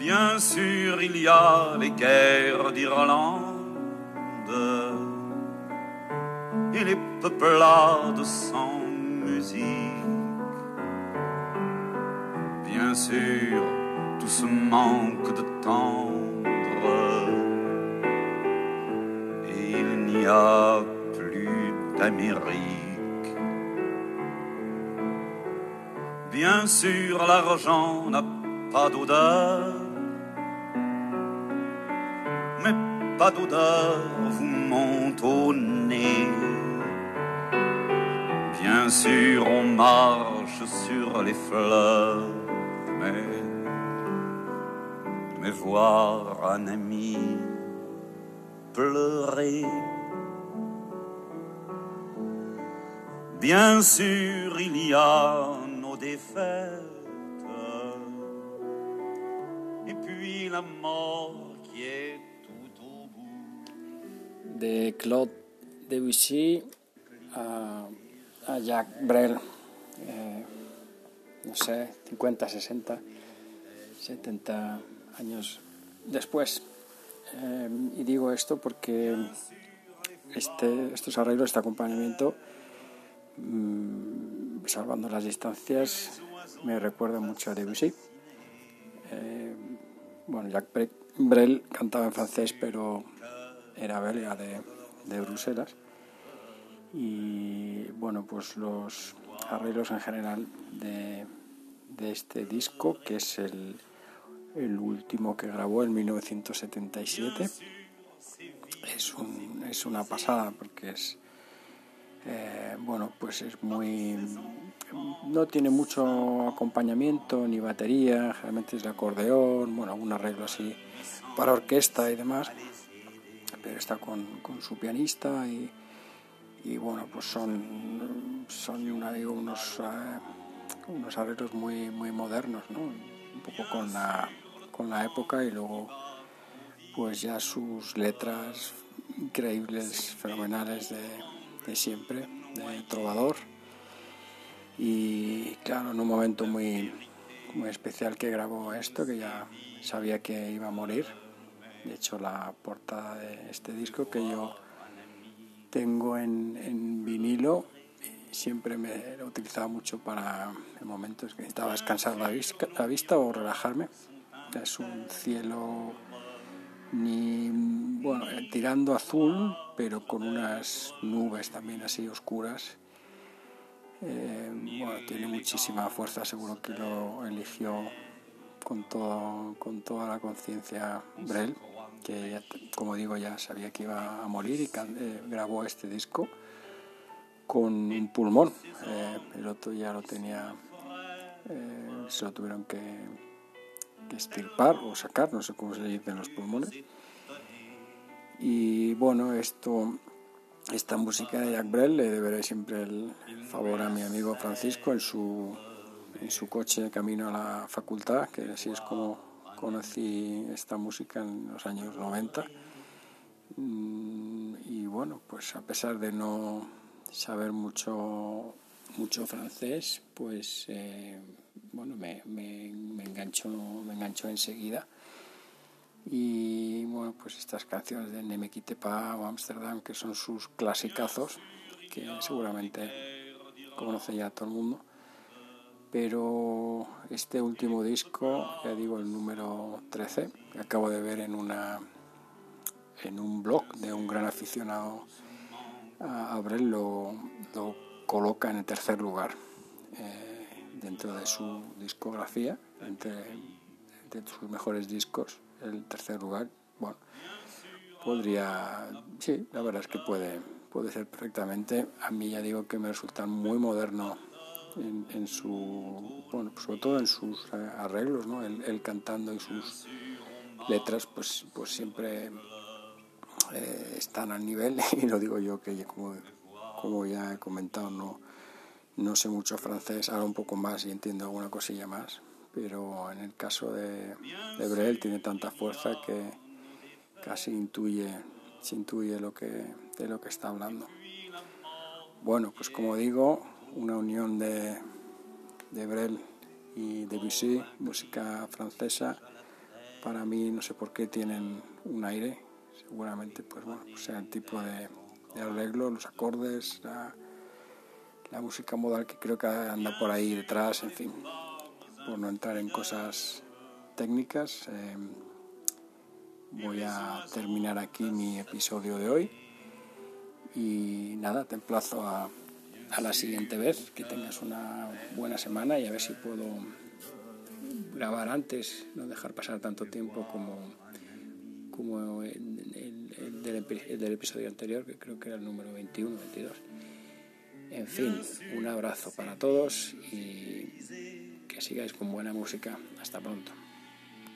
Bien sûr, il y a les guerres d'Irlande et les peuplades sans musique. Bien sûr, tout ce manque de tendre et il n'y a plus d'Amérique. Bien sûr, l'argent n'a pas d'odeur, mais pas d'odeur vous monte au nez. Bien sûr, on marche sur les fleurs, mais, mais voir un ami pleurer. Bien sûr, il y a nos défaites, et puis la mort qui est. de Claude Debussy a, a Jacques Brel, eh, no sé, 50, 60, 70 años después. Eh, y digo esto porque este, estos arreglos, este acompañamiento, mm, salvando las distancias, me recuerda mucho a Debussy. Eh, bueno, Jacques Bre- Brel cantaba en francés, pero era belga de, de Bruselas. Y bueno, pues los arreglos en general de, de este disco, que es el, el último que grabó en 1977, es, un, es una pasada porque es, eh, bueno, pues es muy... No tiene mucho acompañamiento ni batería, generalmente es de acordeón, bueno, algún arreglo así para orquesta y demás pero está con, con su pianista y, y bueno pues son son unos eh, unos arreglos muy muy modernos ¿no? un poco con la con la época y luego pues ya sus letras increíbles fenomenales de, de siempre de trovador y claro en un momento muy muy especial que grabó esto que ya sabía que iba a morir de hecho, la portada de este disco que yo tengo en, vinilo siempre me lo utilizaba mucho para en momentos que necesitaba descansar la, la vista o relajarme. Es un cielo ni bueno eh, tirando azul, pero con unas nubes también así oscuras. Eh, bueno, tiene muchísima fuerza, seguro que lo eligió con, todo, con toda la conciencia Brel, que ya, como digo ya sabía que iba a morir y eh, grabó este disco con un pulmón. Eh, el otro ya lo tenía, eh, se lo tuvieron que, que extirpar o sacar, no sé cómo se dicen los pulmones. Y bueno, esto, esta música de Jacques Brel le deberé siempre el favor a mi amigo Francisco en su, en su coche de camino a la facultad, que así es como conocí esta música en los años 90. Mm, Y bueno, pues a pesar de no saber mucho, mucho francés, pues eh, bueno, me, me, enganchó, me enganchó enseguida. Y bueno, pues estas canciones de Ne pas o Amsterdam, que son sus clasicazos, que seguramente conoce ya todo el mundo. Pero este último disco, ya digo, el número 13, que acabo de ver en una en un blog de un gran aficionado a Abrel, lo, lo coloca en el tercer lugar eh, dentro de su discografía, entre, entre sus mejores discos, el tercer lugar. Bueno, podría, sí, la verdad es que puede, puede ser perfectamente. A mí ya digo que me resulta muy moderno en, su, bueno, sobre todo en sus arreglos, ¿no? Él, cantando y sus letras, pues, pues siempre eh, están al nivel y lo digo yo que como, ya he comentado no, no sé mucho francés, ahora un poco más y entiendo alguna cosilla más, pero en el caso de, de tiene tanta fuerza que casi intuye, se intuye lo que, de lo que está hablando. Bueno, pues como digo, una unión de, de Brel y Debussy, música francesa, para mí no sé por qué tienen un aire, seguramente pues bueno, pues sea el tipo de, arreglo, los acordes, la, música modal que creo que anda por ahí detrás, en fin, por no entrar en cosas técnicas. Eh, voy a terminar aquí mi episodio de hoy y nada, te emplazo a, a la siguiente vez, que tengas una buena semana y a ver si puedo grabar antes, no dejar pasar tanto tiempo como, como el, el, del, episodio anterior, que creo que era el número 21, 22. En fin, un abrazo para todos y que sigáis con buena música. Hasta pronto.